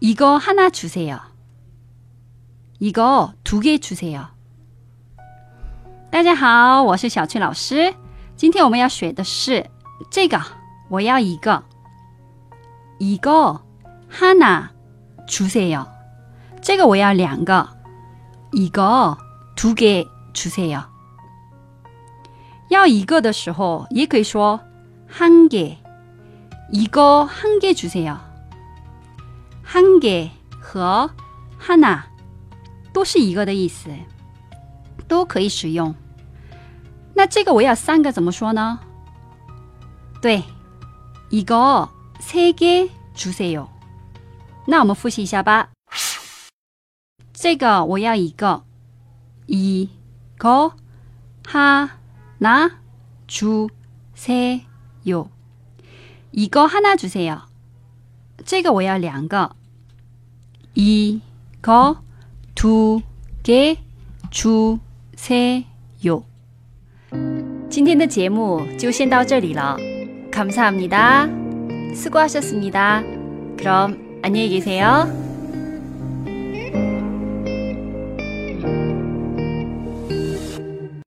이거 하나 주세요. 이거 두 개 주세요. 大家好，我是小翠老师。今天我们要学的是这个，我要一个。이거하나주세요。这个我要两个。이거두개주세요。要一个的时候，也可以说한 개。 이거한개주세요。 한 개和하나都是一个的意思，都可以使用。那这个我要三个怎么说呢？对，이거세개주세요。 那我们复习一下吧。这个我要一个，이거하나주세 요。 이거하나주세 요。 这个我要两个， 이거두개주세 요。 今天的节目就先到这里了。감사합니다。 수고하셨습니다。 그럼 안녕히 계세요.